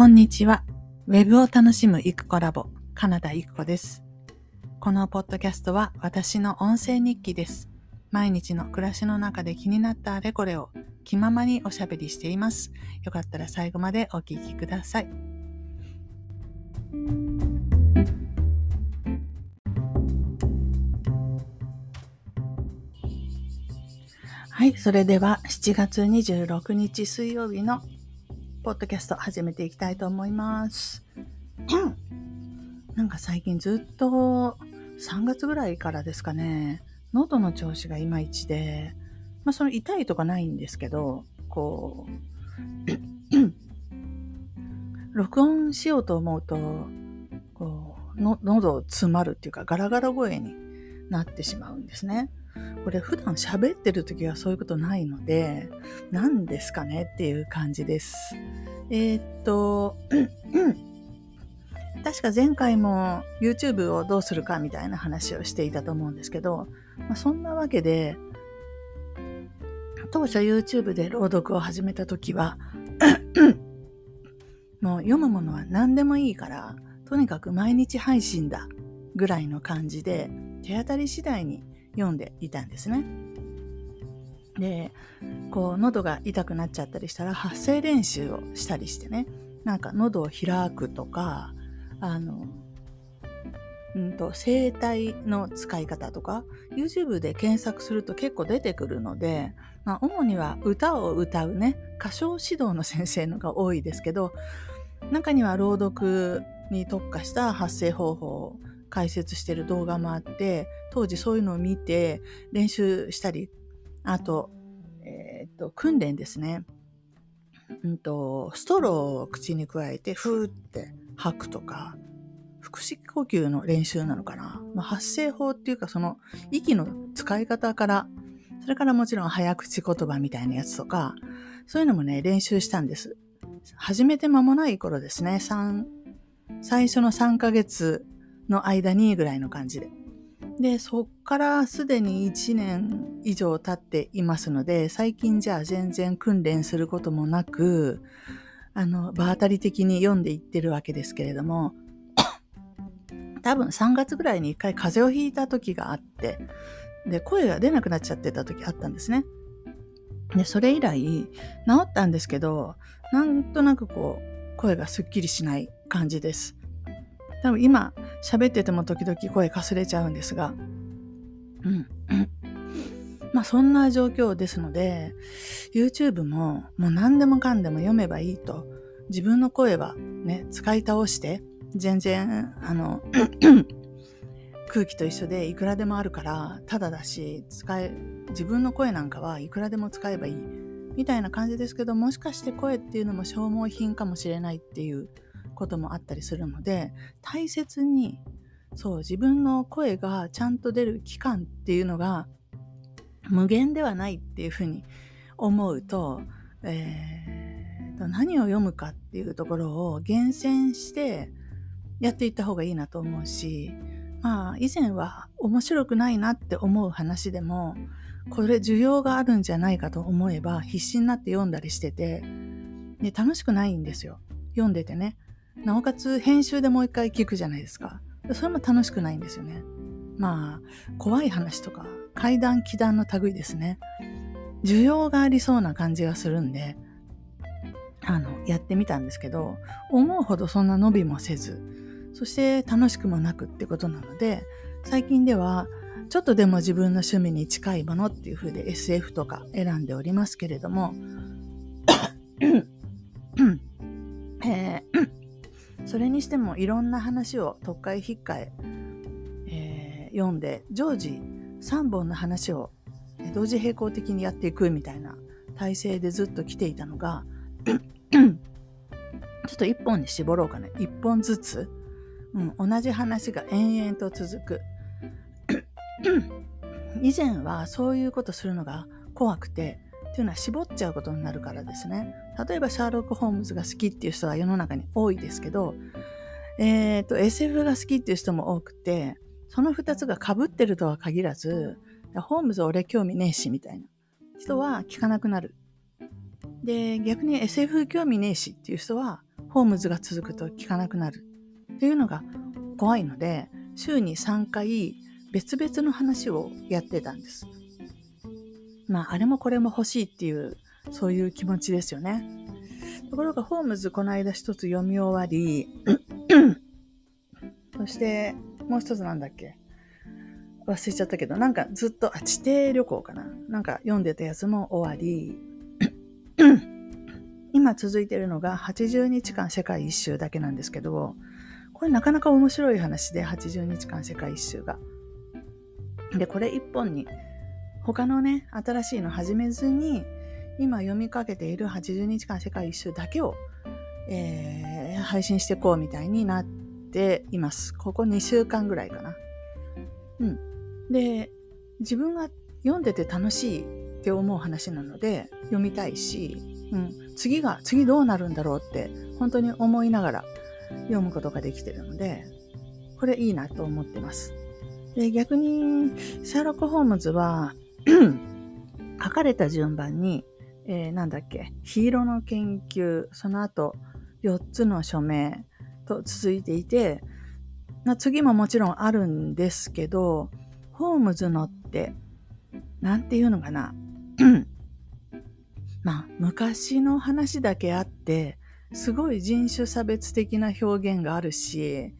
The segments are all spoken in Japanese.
こんにちは。ウェブを楽しむイクコラボ、カナダイクコです。このポッドキャストは私の音声日記です。毎日の暮らしの中で気になったあれこれを気ままにおしゃべりしています。よかったら最後までお聞きください。はい、それでは7月26日水曜日のポッドキャスト始めていきたいと思います。なんか最近ずっと3月ぐらいからですかね、喉の調子がいまいちで、まあその痛いとかないんですけど、こう、録音しようと思うと、こう、の喉詰まるっていうかガラガラ声になってしまうんですね。これ普段喋ってる時はそういうことないので、何ですかねっていう感じです。えー、っと、確か前回も YouTube をどうするかみたいな話をしていたと思うんですけど、まあ、そんなわけで、当初 YouTube で朗読を始めた時は、もう読むものは何でもいいから、とにかく毎日配信だぐらいの感じで、手当たり次第に読んでいたんですね。でこう喉が痛くなっちゃったりしたら発声練習をしたりしてねなんか喉を開くとかあのうんと声帯の使い方とか YouTube で検索すると結構出てくるので、まあ、主には歌を歌うね歌唱指導の先生のが多いですけど中には朗読に特化した発声方法を解説してる動画もあって当時そういうのを見て練習したりあと,、えー、っと訓練ですね、うんと、ストローを口に加えてふーって吐くとか腹式呼吸の練習なのかな、まあ、発声法っていうかその息の使い方からそれからもちろん早口言葉みたいなやつとかそういうのもね練習したんです。始めて間もない頃ですね。3最初の3ヶ月の間にぐらいの感じで。で、そっからすでに1年以上経っていますので、最近じゃあ全然訓練することもなく、あの、場当たり的に読んでいってるわけですけれども、多分3月ぐらいに一回風邪をひいた時があって、で、声が出なくなっちゃってた時あったんですね。で、それ以来、治ったんですけど、なんとなくこう、声がすっきりしない感じです。多分今喋ってても時々声かすれちゃうんですが、うん、う んまあそんな状況ですので、YouTube ももう何でもかんでも読めばいいと、自分の声はね、使い倒して、全然、あの、空気と一緒でいくらでもあるから、ただだし、使え、自分の声なんかはいくらでも使えばいい。みたいな感じですけど、もしかして声っていうのも消耗品かもしれないっていうこともあったりするので大切にそう自分の声がちゃんと出る期間っていうのが無限ではないっていうふうに思うと、えー、何を読むかっていうところを厳選してやっていった方がいいなと思うしまあ以前は面白くないなって思う話でもこれ需要があるんじゃないかと思えば必死になって読んだりしててで楽しくないんですよ。読んでてねなおかつ編集でもう一回聞くじゃないですか。それも楽しくないんですよね。まあ、怖い話とか、怪談、奇談の類ですね。需要がありそうな感じがするんで、あの、やってみたんですけど、思うほどそんな伸びもせず、そして楽しくもなくってことなので、最近では、ちょっとでも自分の趣味に近いものっていう風で SF とか選んでおりますけれども、えーそれにしてもいろんな話を特会引っかええー、読んで常時3本の話を同時並行的にやっていくみたいな体制でずっと来ていたのが ちょっと1本に絞ろうかね。1本ずつ、うん、同じ話が延々と続く。以前はそういうことするのが怖くてっていうのは絞っちゃうことになるからですね。例えばシャーロック・ホームズが好きっていう人は世の中に多いですけど、えっ、ー、と、SF が好きっていう人も多くて、その2つが被ってるとは限らず、ホームズ俺興味ねえしみたいな人は聞かなくなる。で、逆に SF 興味ねえしっていう人はホームズが続くと聞かなくなるっていうのが怖いので週に3回別々の話をやってたんです。まああれもこれも欲しいっていうそういう気持ちですよね。ところがホームズこの間一つ読み終わり そしてもう一つなんだっけ？忘れちゃったけど、なんかずっと、あ、地底旅行かな？なんか読んでたやつも終わり、今続いてるのが80日間世界一周だけなんですけど、これなかなか面白い話で、80日間世界一周が。で、これ一本に、他のね、新しいの始めずに、今読みかけている80日間世界一周だけを、えー、配信していこうみたいになっています。ここ2週間ぐらいかな。うん。で、自分が読んでて楽しいって思う話なので読みたいし、うん、次が、次どうなるんだろうって本当に思いながら読むことができてるので、これいいなと思ってます。で、逆に、シャーロック・ホームズは 書かれた順番に、えー、なんだっけ、ヒーローの研究、その後、4つの署名と続いていて、まあ、次ももちろんあるんですけど、ホームズのって、なんていうのかな。まあ、昔の話だけあって、すごい人種差別的な表現があるし、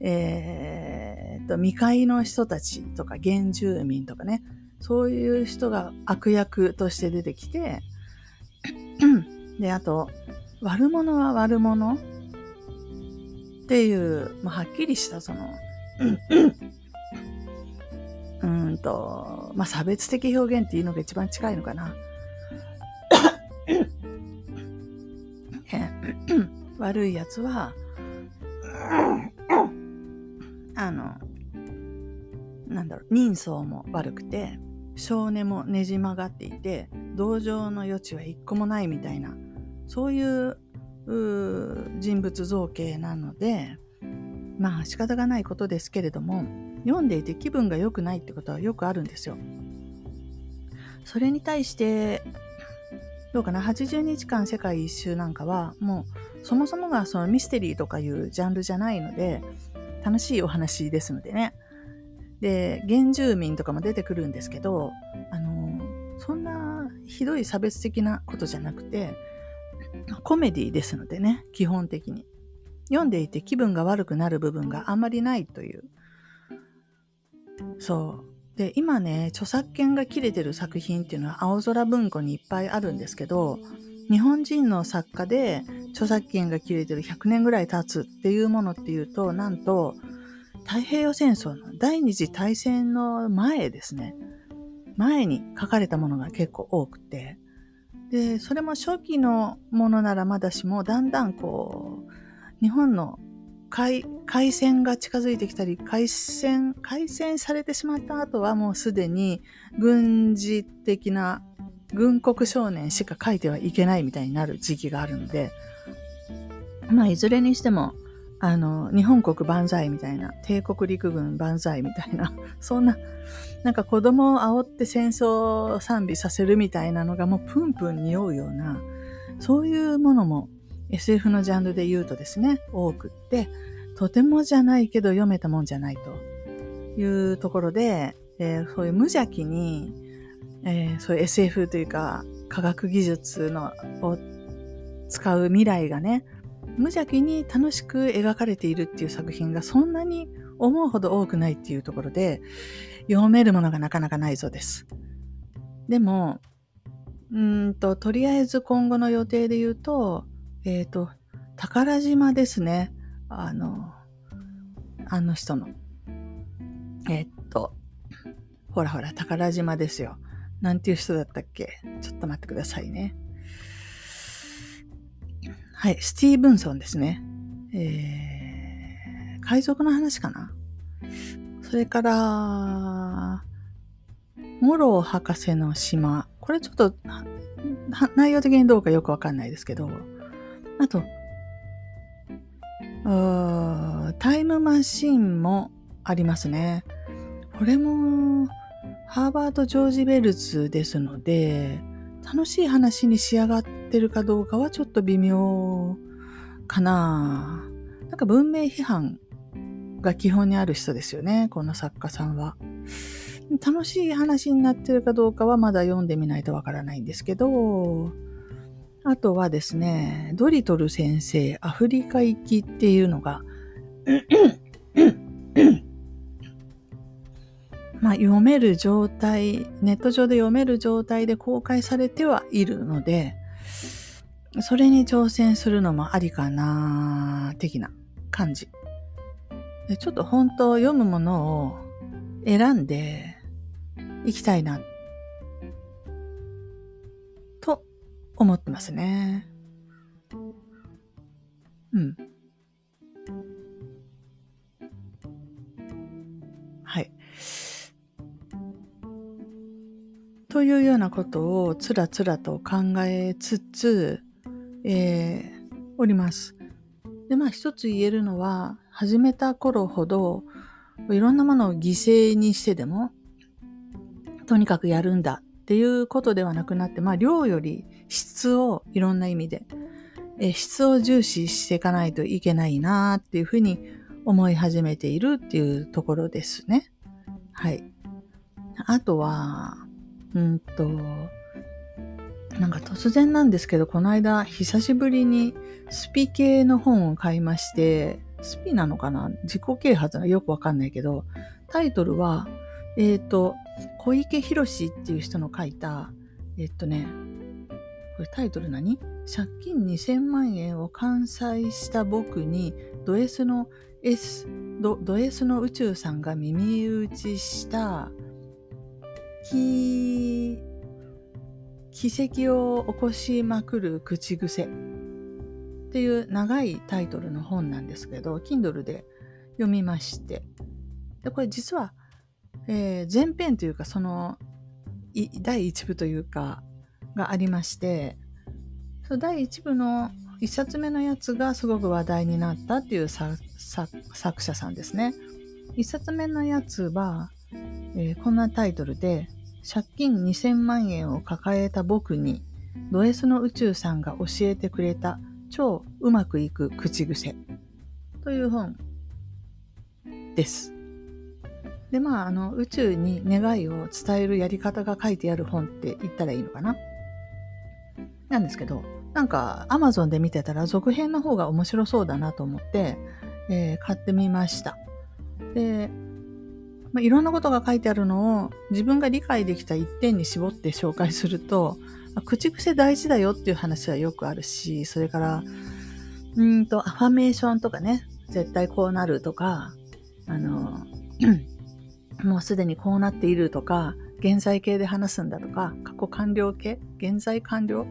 えー、と、未開の人たちとか原住民とかね、そういう人が悪役として出てきて、で、あと、悪者は悪者っていう、まあ、はっきりしたその、うんと、まあ、差別的表現っていうのが一番近いのかな。悪いやつは、あの、なんだろう、人相も悪くて、少年もねじ曲がっていて、同情の余地は一個もないみたいな、そういう人物造形なので、まあ仕方がないことですけれども、読んでいて気分が良くないってことはよくあるんですよ。それに対して、どうかな、80日間世界一周なんかは、もうそもそもがそのミステリーとかいうジャンルじゃないので、楽しいお話ですのでね。で、原住民とかも出てくるんですけど、あの、そんなひどい差別的なことじゃなくて、コメディですのでね、基本的に。読んでいて気分が悪くなる部分があんまりないというそう。で、今ね、著作権が切れてる作品っていうのは青空文庫にいっぱいあるんですけど、日本人の作家で著作権が切れてる100年ぐらい経つっていうものっていうと、なんと、太平洋戦争の第二次大戦の前ですね。前に書かれたものが結構多くて。で、それも初期のものならまだしも、だんだんこう、日本の海海戦が近づいてきたり、海戦、海戦されてしまった後はもうすでに軍事的な軍国少年しか書いてはいけないみたいになる時期があるので、まあいずれにしても、あの、日本国万歳みたいな、帝国陸軍万歳みたいな、そんな、なんか子供を煽って戦争を賛美させるみたいなのがもうプンプン匂うような、そういうものも SF のジャンルで言うとですね、多くって、とてもじゃないけど読めたもんじゃないというところで、えー、そういう無邪気に、えー、そういう SF というか科学技術のを使う未来がね、無邪気に楽しく描かれているっていう作品がそんなに思うほど多くないっていうところで、読めるものがなかなかないそうです。でも、うんと、とりあえず今後の予定で言うと、えっ、ー、と、宝島ですね。あの、あの人の。えっと、ほらほら、宝島ですよ。なんていう人だったっけ？ちょっと待ってくださいね。はい、スティーブンソンですね。えー、海賊の話かな？それから、モロー博士の島。これちょっと、内容的にどうかよくわかんないですけど、あと、タイムマシンもありますね。これも、ハーバード・ジョージ・ベルズですので、楽しい話に仕上がっててるかどうかはちょっと微妙かな。なんか文明批判が基本にある人ですよね、この作家さんは。楽しい話になってるかどうかはまだ読んでみないとわからないんですけど、あとはですね、ドリトル先生、アフリカ行きっていうのが、まあ、読める状態、ネット上で読める状態で公開されてはいるので、それに挑戦するのもありかな、的な感じ。でちょっと本当読むものを選んでいきたいな、と思ってますね。うん。はい。というようなことをつらつらと考えつつ、えー、おります。で、まあ一つ言えるのは、始めた頃ほど、いろんなものを犠牲にしてでも、とにかくやるんだっていうことではなくなって、まあ量より質をいろんな意味で、え質を重視していかないといけないなっていうふうに思い始めているっていうところですね。はい。あとは、うんと、なんか突然なんですけど、この間久しぶりにスピ系の本を買いまして、スピなのかな？自己啓発がよくわかんないけど、タイトルは、えっ、ー、と、小池博っていう人の書いた、えっとね、これタイトル何？借金2000万円を完済した僕にド S の S ド S の宇宙さんが耳打ちした奇跡を起こしまくる口癖っていう長いタイトルの本なんですけど Kindle で読みましてでこれ実は、えー、前編というかその第1部というかがありましてその第1部の1冊目のやつがすごく話題になったっていう作者さんですね。1冊目のやつは、えー、こんなタイトルで借金2000万円を抱えた僕にド S の宇宙さんが教えてくれた超うまくいく口癖という本です。で、まあ、あの、宇宙に願いを伝えるやり方が書いてある本って言ったらいいのかな？なんですけど、なんか Amazon で見てたら続編の方が面白そうだなと思って、えー、買ってみました。で、まあ、いろんなことが書いてあるのを自分が理解できた一点に絞って紹介すると、まあ、口癖大事だよっていう話はよくあるし、それから、うんと、アファメーションとかね、絶対こうなるとか、あの、もうすでにこうなっているとか、現在形で話すんだとか、過去完了形、現在完了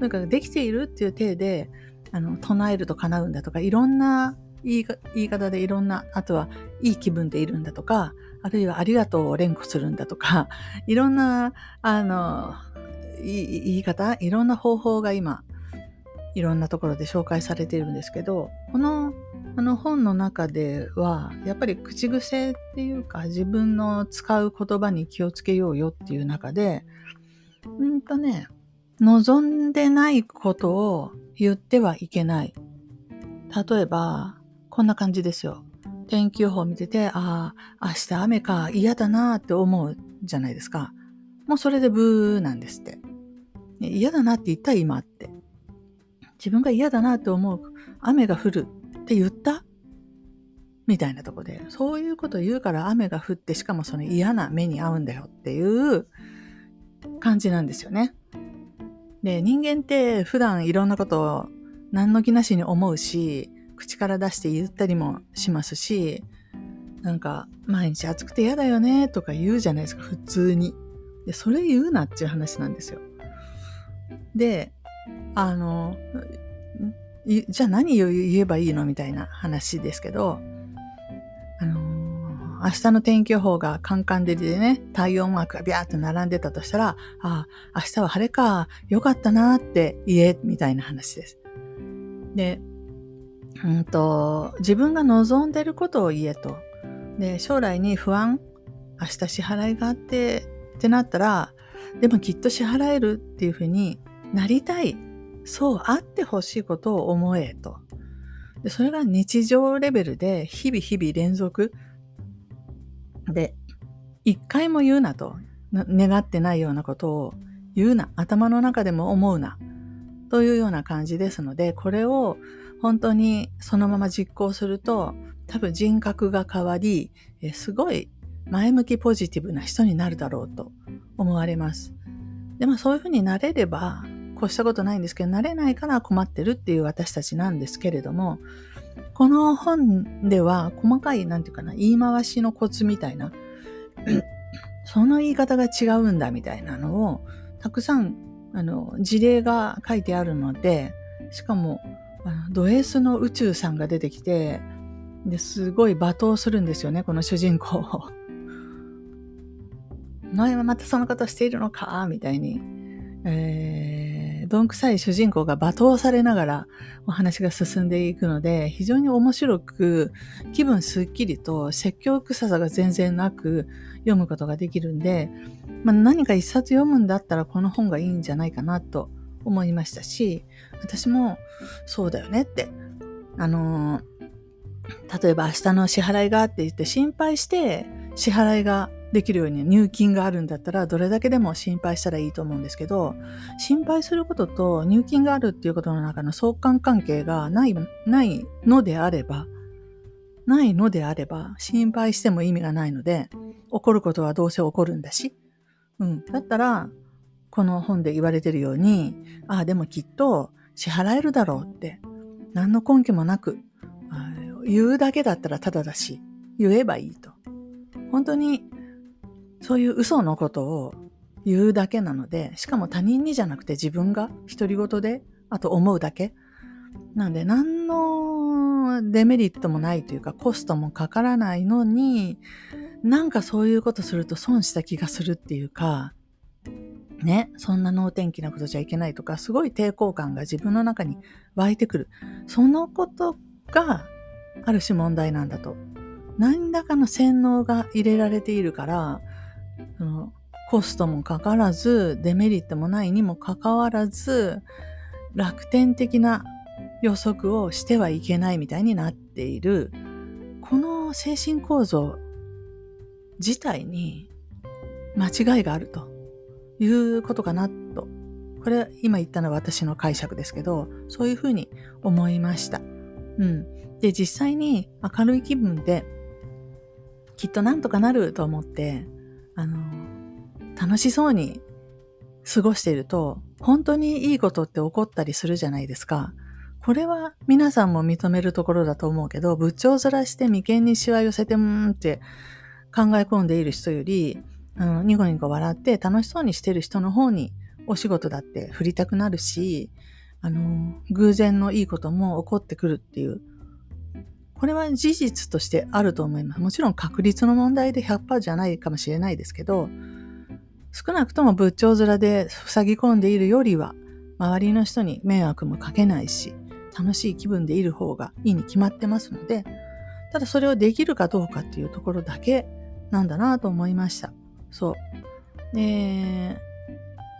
とにかできているっていう体で、あの、唱えると叶うんだとか、いろんな言い言い方でいろんな、あとはいい気分でいるんだとか、あるいはありがとうを連呼するんだとか、いろんな、あの、言い方、いろんな方法が今、いろんなところで紹介されているんですけど、このあの本の中では、やっぱり口癖っていうか自分の使う言葉に気をつけようよっていう中で、うんとね、望んでないことを言ってはいけない。例えば、こんな感じですよ。天気予報見てて、ああ、明日雨か、嫌だなって思うじゃないですか。もうそれでブーなんですって。嫌だなって言った今って。自分が嫌だなって思う雨が降るって言った？みたいなとこで、そういうこと言うから雨が降って、しかもその嫌な目に遭うんだよっていう感じなんですよね。で、人間って普段いろんなことを何の気なしに思うし、口から出して言ったりもしますし、なんか、毎日暑くて嫌だよねとか言うじゃないですか、普通に。で、それ言うなっていう話なんですよ。で、あの、じゃあ何を言えばいいのみたいな話ですけど、あの明日の天気予報がカンカン照りでね、太陽マークがビャーっと並んでたとしたら、ああ、明日は晴れか、よかったなって言え、みたいな話です。で、うんと、自分が望んでることを言えと。で、将来に不安、明日支払いがあってってなったら、でもきっと支払えるっていうふうになりたい。そうあってほしいことを思えと。で、それが日常レベルで日々日々連続で、一回も言うなと、願ってないようなことを言うな、頭の中でも思うな、というような感じですので、これを本当にそのまま実行すると、多分人格が変わり、すごい前向きポジティブな人になるだろうと思われます。でもそういうふうになれれば、こうしたことないんですけど、なれないから困ってるっていう私たちなんですけれども、この本では細かい、なんていうかな、言い回しのコツみたいな、その言い方が違うんだみたいなのを、たくさん、あの、事例が書いてあるので、しかもあの、ド S の宇宙さんが出てきて、ですごい罵倒するんですよね、この主人公を。前はまたそのことしているのか？みたいに。えーどんくさい主人公が罵倒されながらお話が進んでいくので、非常に面白く、気分すっきりと説教臭さが全然なく読むことができるんで、まあ、何か一冊読むんだったらこの本がいいんじゃないかなと思いましたし、私もそうだよねって、あの例えば明日の支払いがって言って心配して支払いができるように入金があるんだったらどれだけでも心配したらいいと思うんですけど心配することと入金があるっていうことの中の相関関係がないないのであればないのであれば心配しても意味がないので起こることはどうせ起こるんだし、うん、だったらこの本で言われてるようにああでもきっと支払えるだろうって何の根拠もなく言うだけだったらただだし言えばいいと。本当にそういう嘘のことを言うだけなので、しかも他人にじゃなくて自分が独り言で、あと思うだけ。なんで何のデメリットもないというかコストもかからないのに、なんかそういうことすると損した気がするっていうか、ね、そんな能天気なことじゃいけないとか、すごい抵抗感が自分の中に湧いてくる。そのことがある種問題なんだと。何らかの洗脳が入れられているから、そのコストもかからず、デメリットもないにもかかわらず、楽天的な予測をしてはいけないみたいになっている、この精神構造自体に間違いがあるということかなと。これ今言ったのは私の解釈ですけど、そういうふうに思いました。うん。で、実際に明るい気分できっとなんとかなると思ってあの、楽しそうに過ごしていると、本当にいいことって起こったりするじゃないですか。これは皆さんも認めるところだと思うけど、仏頂面して眉間にしわ寄せて、んって考え込んでいる人より、あのニコニコ笑って楽しそうにしてる人の方にお仕事だって振りたくなるし、あの、偶然のいいことも起こってくるっていうこれは事実としてあると思います。もちろん確率の問題で100%じゃないかもしれないですけど、少なくとも仏頂面で塞ぎ込んでいるよりは、周りの人に迷惑もかけないし、楽しい気分でいる方がいいに決まってますので、ただそれをできるかどうかっていうところだけなんだなと思いました。そう。で、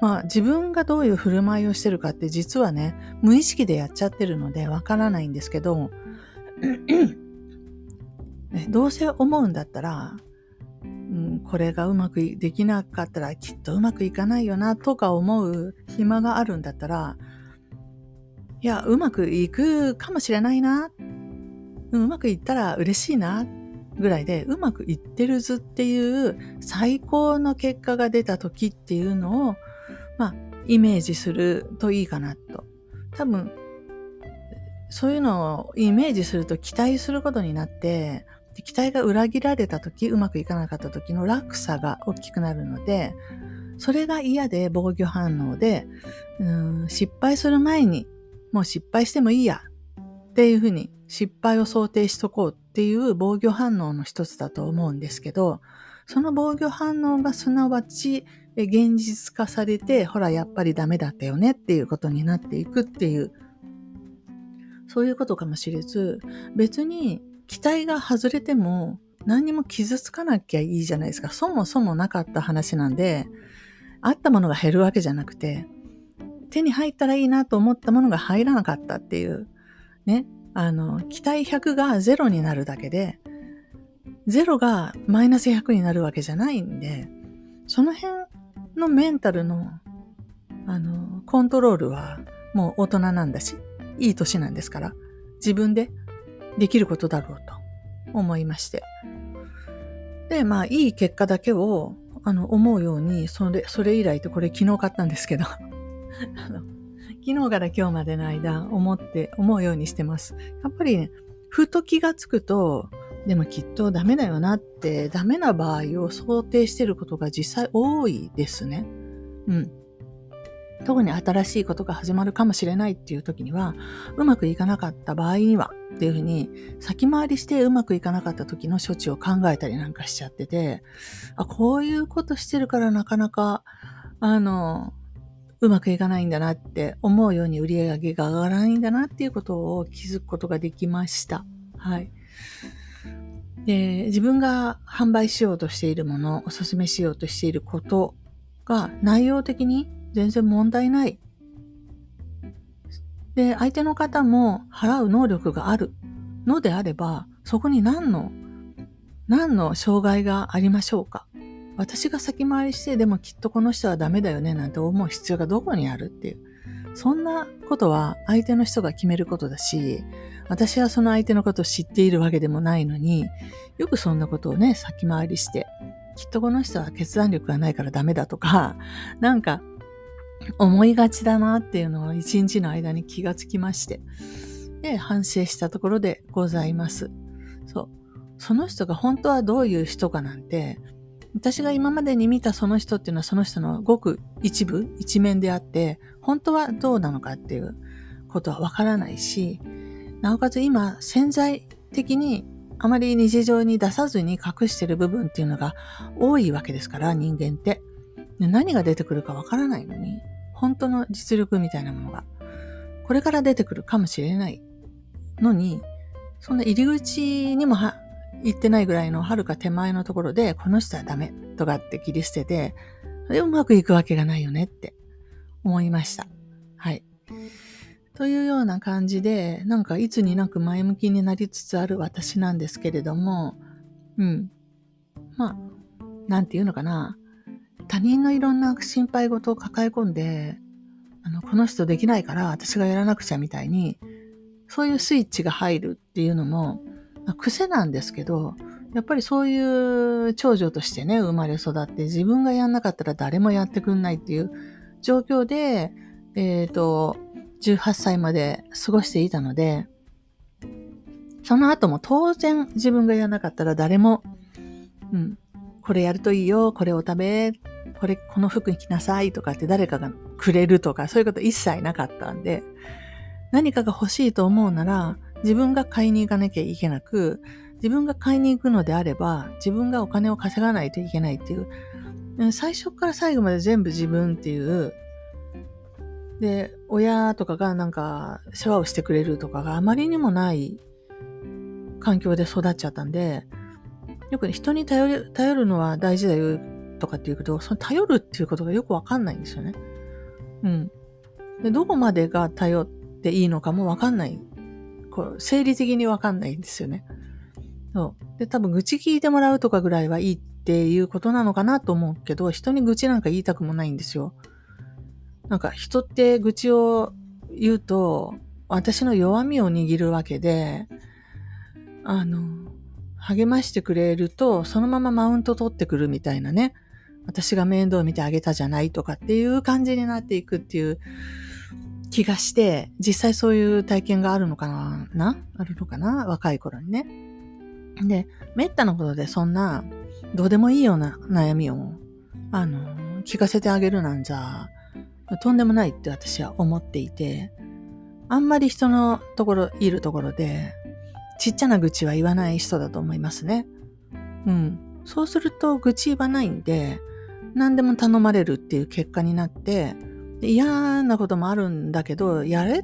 まあ自分がどういう振る舞いをしてるかって実はね、無意識でやっちゃってるのでわからないんですけど、どうせ思うんだったら、うん、これがうまくできなかったらきっとうまくいかないよなとか思う暇があるんだったら、いや、うまくいくかもしれないな。うまくいったら嬉しいな。ぐらいで、うまくいってる図っていう最高の結果が出た時っていうのを、まあ、イメージするといいかなと。多分、そういうのをイメージすると期待することになって、期待が裏切られた時、うまくいかなかった時の落差が大きくなるので、それが嫌で防御反応で、うん失敗する前に、もう失敗してもいいやっていうふうに失敗を想定しとこうっていう防御反応の一つだと思うんですけど、その防御反応がすなわち現実化されて、ほら、やっぱりダメだったよねっていうことになっていくっていうそういうことかもしれず、別に期待が外れても何にも傷つかなきゃいいじゃないですか。そもそもなかった話なんで、あったものが減るわけじゃなくて、手に入ったらいいなと思ったものが入らなかったっていう、ね。あの、期待100が0になるだけで、0がマイナス100になるわけじゃないんで、その辺のメンタルの、あの、コントロールはもう大人なんだし、いい年なんですから、自分でできることだろうと思いまして。で、まあ、いい結果だけを、あの、思うように、それ、それ以来ってこれ昨日買ったんですけど、あの、昨日から今日までの間思って、思うようにしてます。やっぱりね、ふと気がつくと、でもきっとダメだよなって、ダメな場合を想定してることが実際多いですね。うん。特に新しいことが始まるかもしれないっていう時には、うまくいかなかった場合にはっていうふうに、先回りしてうまくいかなかった時の処置を考えたりなんかしちゃってて、あ、こういうことしてるからなかなか、あの、うまくいかないんだなって思うように売り上げが上がらないんだなっていうことを気づくことができました。はい。で、自分が販売しようとしているもの、おすすめしようとしていることが内容的に全然問題ない。で、相手の方も払う能力があるのであれば、そこに何の、何の障害がありましょうか？私が先回りして、でもきっとこの人はダメだよねなんて思う必要がどこにあるっていう。そんなことは相手の人が決めることだし、私はその相手のことを知っているわけでもないのに、よくそんなことをね、先回りして、きっとこの人は決断力がないからダメだとか、なんか思いがちだなっていうのを一日の間に気がつきまして、で、反省したところでございます。そう。その人が本当はどういう人かなんて、私が今までに見たその人っていうのはその人のごく一部、一面であって、本当はどうなのかっていうことはわからないし、なおかつ今潜在的にあまり日常に出さずに隠してる部分っていうのが多いわけですから人間って。何が出てくるかわからないのに、本当の実力みたいなものが、これから出てくるかもしれないのに、そんな入り口にもは行ってないぐらいの遥か手前のところで、この人はダメとかって切り捨てて、それうまくいくわけがないよねって思いました。はい。というような感じで、なんかいつになく前向きになりつつある私なんですけれども、うん。まあ、なんていうのかな。他人のいろんな心配事を抱え込んで、あの、この人できないから私がやらなくちゃみたいに、そういうスイッチが入るっていうのも、癖なんですけど、やっぱりそういう長女としてね、生まれ育って自分がやんなかったら誰もやってくんないっていう状況で、えっ、ー、と、18歳まで過ごしていたので、その後も当然自分がやらなかったら誰も、うん、これやるといいよ、これを食べ、これ、この服に着なさいとかって誰かがくれるとか、そういうこと一切なかったんで、何かが欲しいと思うなら、自分が買いに行かなきゃいけなく、自分が買いに行くのであれば、自分がお金を稼がないといけないっていう、最初から最後まで全部自分っていう、で、親とかがなんか世話をしてくれるとかがあまりにもない環境で育っちゃったんで、よくね、人に頼る、頼るのは大事だよとかって言うけど、その頼るっていうことがよくわかんないんですよね。うん。で、どこまでが頼っていいのかもわかんない。こう、生理的にわかんないんですよね。そう。で、多分愚痴聞いてもらうとかぐらいはいいっていうことなのかなと思うけど、人に愚痴なんか言いたくもないんですよ。なんか人って愚痴を言うと、私の弱みを握るわけで、あの、励ましてくれると、そのままマウント取ってくるみたいなね。私が面倒見てあげたじゃないとかっていう感じになっていくっていう気がして、実際そういう体験があるのかなな？あるのかな？若い頃にね。で、めったなことでそんな、どうでもいいような悩みを、あの、聞かせてあげるなんじゃ、とんでもないって私は思っていて、あんまり人のところ、いるところで、ちっちゃな愚痴は言わない人だと思いますね。うん。そうすると愚痴言わないんで、何でも頼まれるっていう結果になって、嫌なこともあるんだけど、やれ？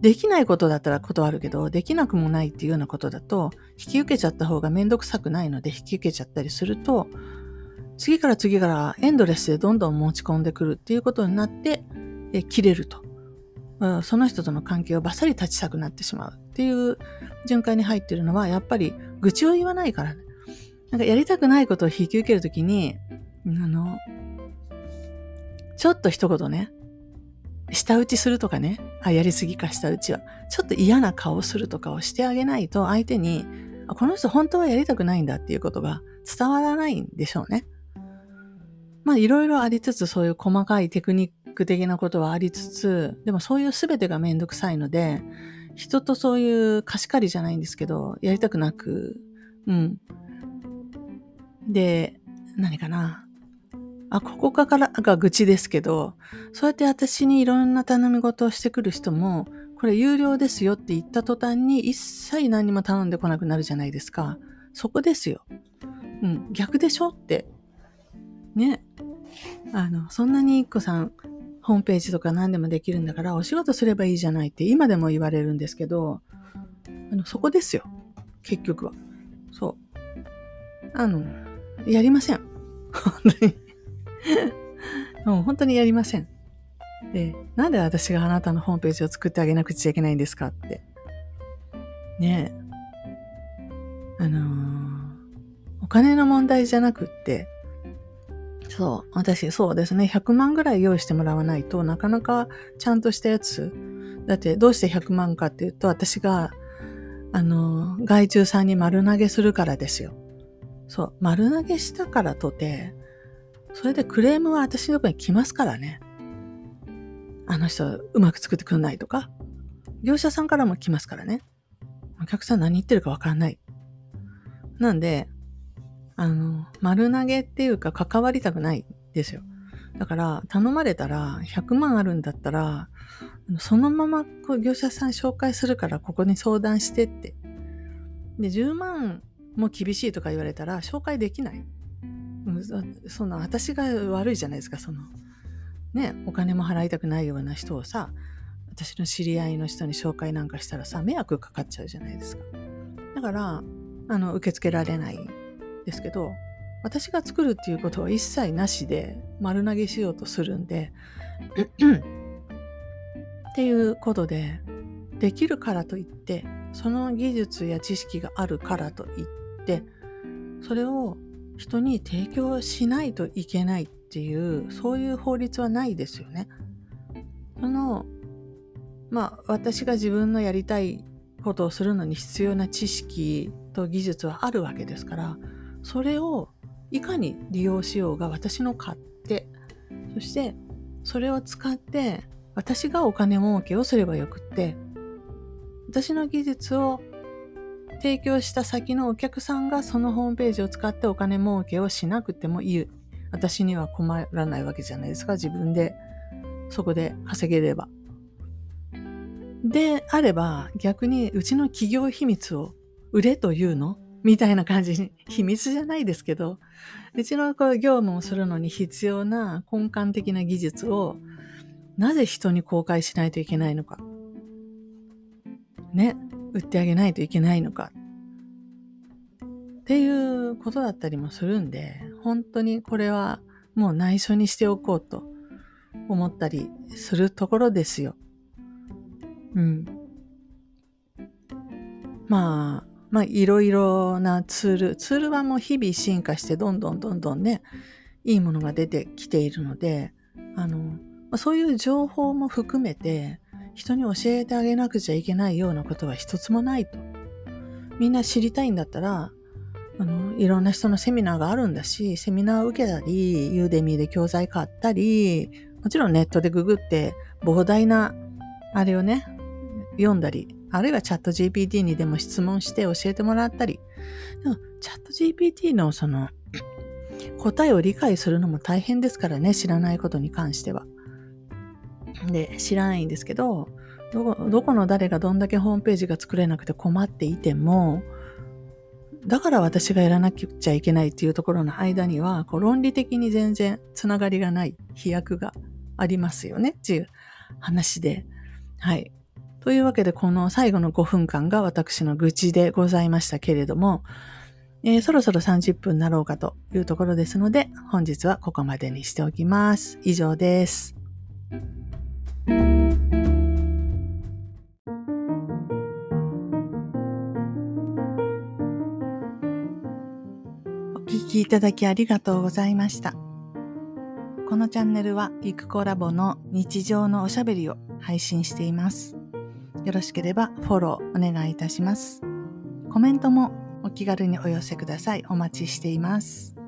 できないことだったら断るけど、できなくもないっていうようなことだと、引き受けちゃった方がめんどくさくないので引き受けちゃったりすると、次から次からエンドレスでどんどん持ち込んでくるっていうことになって、え切れるとその人との関係をバッサリ立ちたくなってしまうっていう循環に入ってるのは、やっぱり愚痴を言わないからね。なんかやりたくないことを引き受けるときに、あの、ちょっと一言ね、舌打ちするとかね、あ、やりすぎか舌打ちは、ちょっと嫌な顔するとかをしてあげないと相手に、あこの人本当はやりたくないんだっていうことが伝わらないんでしょうね。まあいろいろありつつそういう細かいテクニック的なことはありつつ、でもそういう全てがめんどくさいので、人とそういう貸し借りじゃないんですけど、やりたくなく、うん。で、何かな。あ、ここからが愚痴ですけど、そうやって私にいろんな頼み事をしてくる人も、これ有料ですよって言った途端に一切何も頼んでこなくなるじゃないですか。そこですよ。うん、逆でしょって。ね。あの、そんなに一個さん、ホームページとか何でもできるんだから、お仕事すればいいじゃないって今でも言われるんですけど、あの、そこですよ。結局は。そう。あの、やりません。本当に。もう本当にやりません。で、なんで私があなたのホームページを作ってあげなくちゃいけないんですかって。ねえ。あのー、お金の問題じゃなくって、そう、私、そうですね、100万ぐらい用意してもらわないとなかなかちゃんとしたやつ。だって、どうして100万かっていうと、私が、あの、外注さんに丸投げするからですよ。そう、丸投げしたからとて、それでクレームは私のとこに来ますからね。あの人うまく作ってくんないとか、業者さんからも来ますからね。お客さん何言ってるかわからない。なんで、あの、丸投げっていうか関わりたくないですよ。だから頼まれたら100万あるんだったら、そのままこう業者さん紹介するからここに相談してって。で、10万も厳しいとか言われたら紹介できない。その私が悪いじゃないですかそのねお金も払いたくないような人をさ私の知り合いの人に紹介なんかしたらさ迷惑かかっちゃうじゃないですか。だからあの受け付けられないですけど私が作るっていうことは一切なしで丸投げしようとするんで っていうことでできるからといってその技術や知識があるからといってそれを人に提供しないといけないっていうそういう法律はないですよね。そのまあ私が自分のやりたいことをするのに必要な知識と技術はあるわけですからそれをいかに利用しようが私の勝手そしてそれを使って私がお金儲けをすればよくって私の技術を提供した先のお客さんがそのホームページを使ってお金儲けをしなくてもいい。私には困らないわけじゃないですか。自分でそこで稼げれば。であれば逆にうちの企業秘密を売れというの？みたいな感じに、秘密じゃないですけど、うちのこう業務をするのに必要な根幹的な技術をなぜ人に公開しないといけないのか。ね。売ってあげないといけないのかっていうことだったりもするんで、本当にこれはもう内緒にしておこうと思ったりするところですよ。うん。まあ、まあいろいろなツール、ツールはもう日々進化してどんどんどんどんね、いいものが出てきているので、あの、そういう情報も含めて、人に教えてあげなくちゃいけないようなことは一つもないと。みんな知りたいんだったら、あの、いろんな人のセミナーがあるんだし、セミナーを受けたり、ユーデミーで教材買ったり、もちろんネットでググって膨大なあれをね、読んだり、あるいはチャット GPT にでも質問して教えてもらったり。でも、チャット GPT のその、答えを理解するのも大変ですからね、知らないことに関しては。で、知らないんですけど、どこどこの誰がどんだけホームページが作れなくて困っていても、だから私がやらなきゃいけないっていうところの間には、こう論理的に全然つながりがない飛躍がありますよねっていう話で。はい。というわけで、この最後の5分間が私の愚痴でございましたけれども、えー、そろそろ30分になろうかというところですので、本日はここまでにしておきます。以上です。お聞きいただきありがとうございました。このチャンネルはゆくコラボの日常のおしゃべりを配信しています。よろしければフォローお願いいたします。コメントもお気軽にお寄せください。お待ちしています。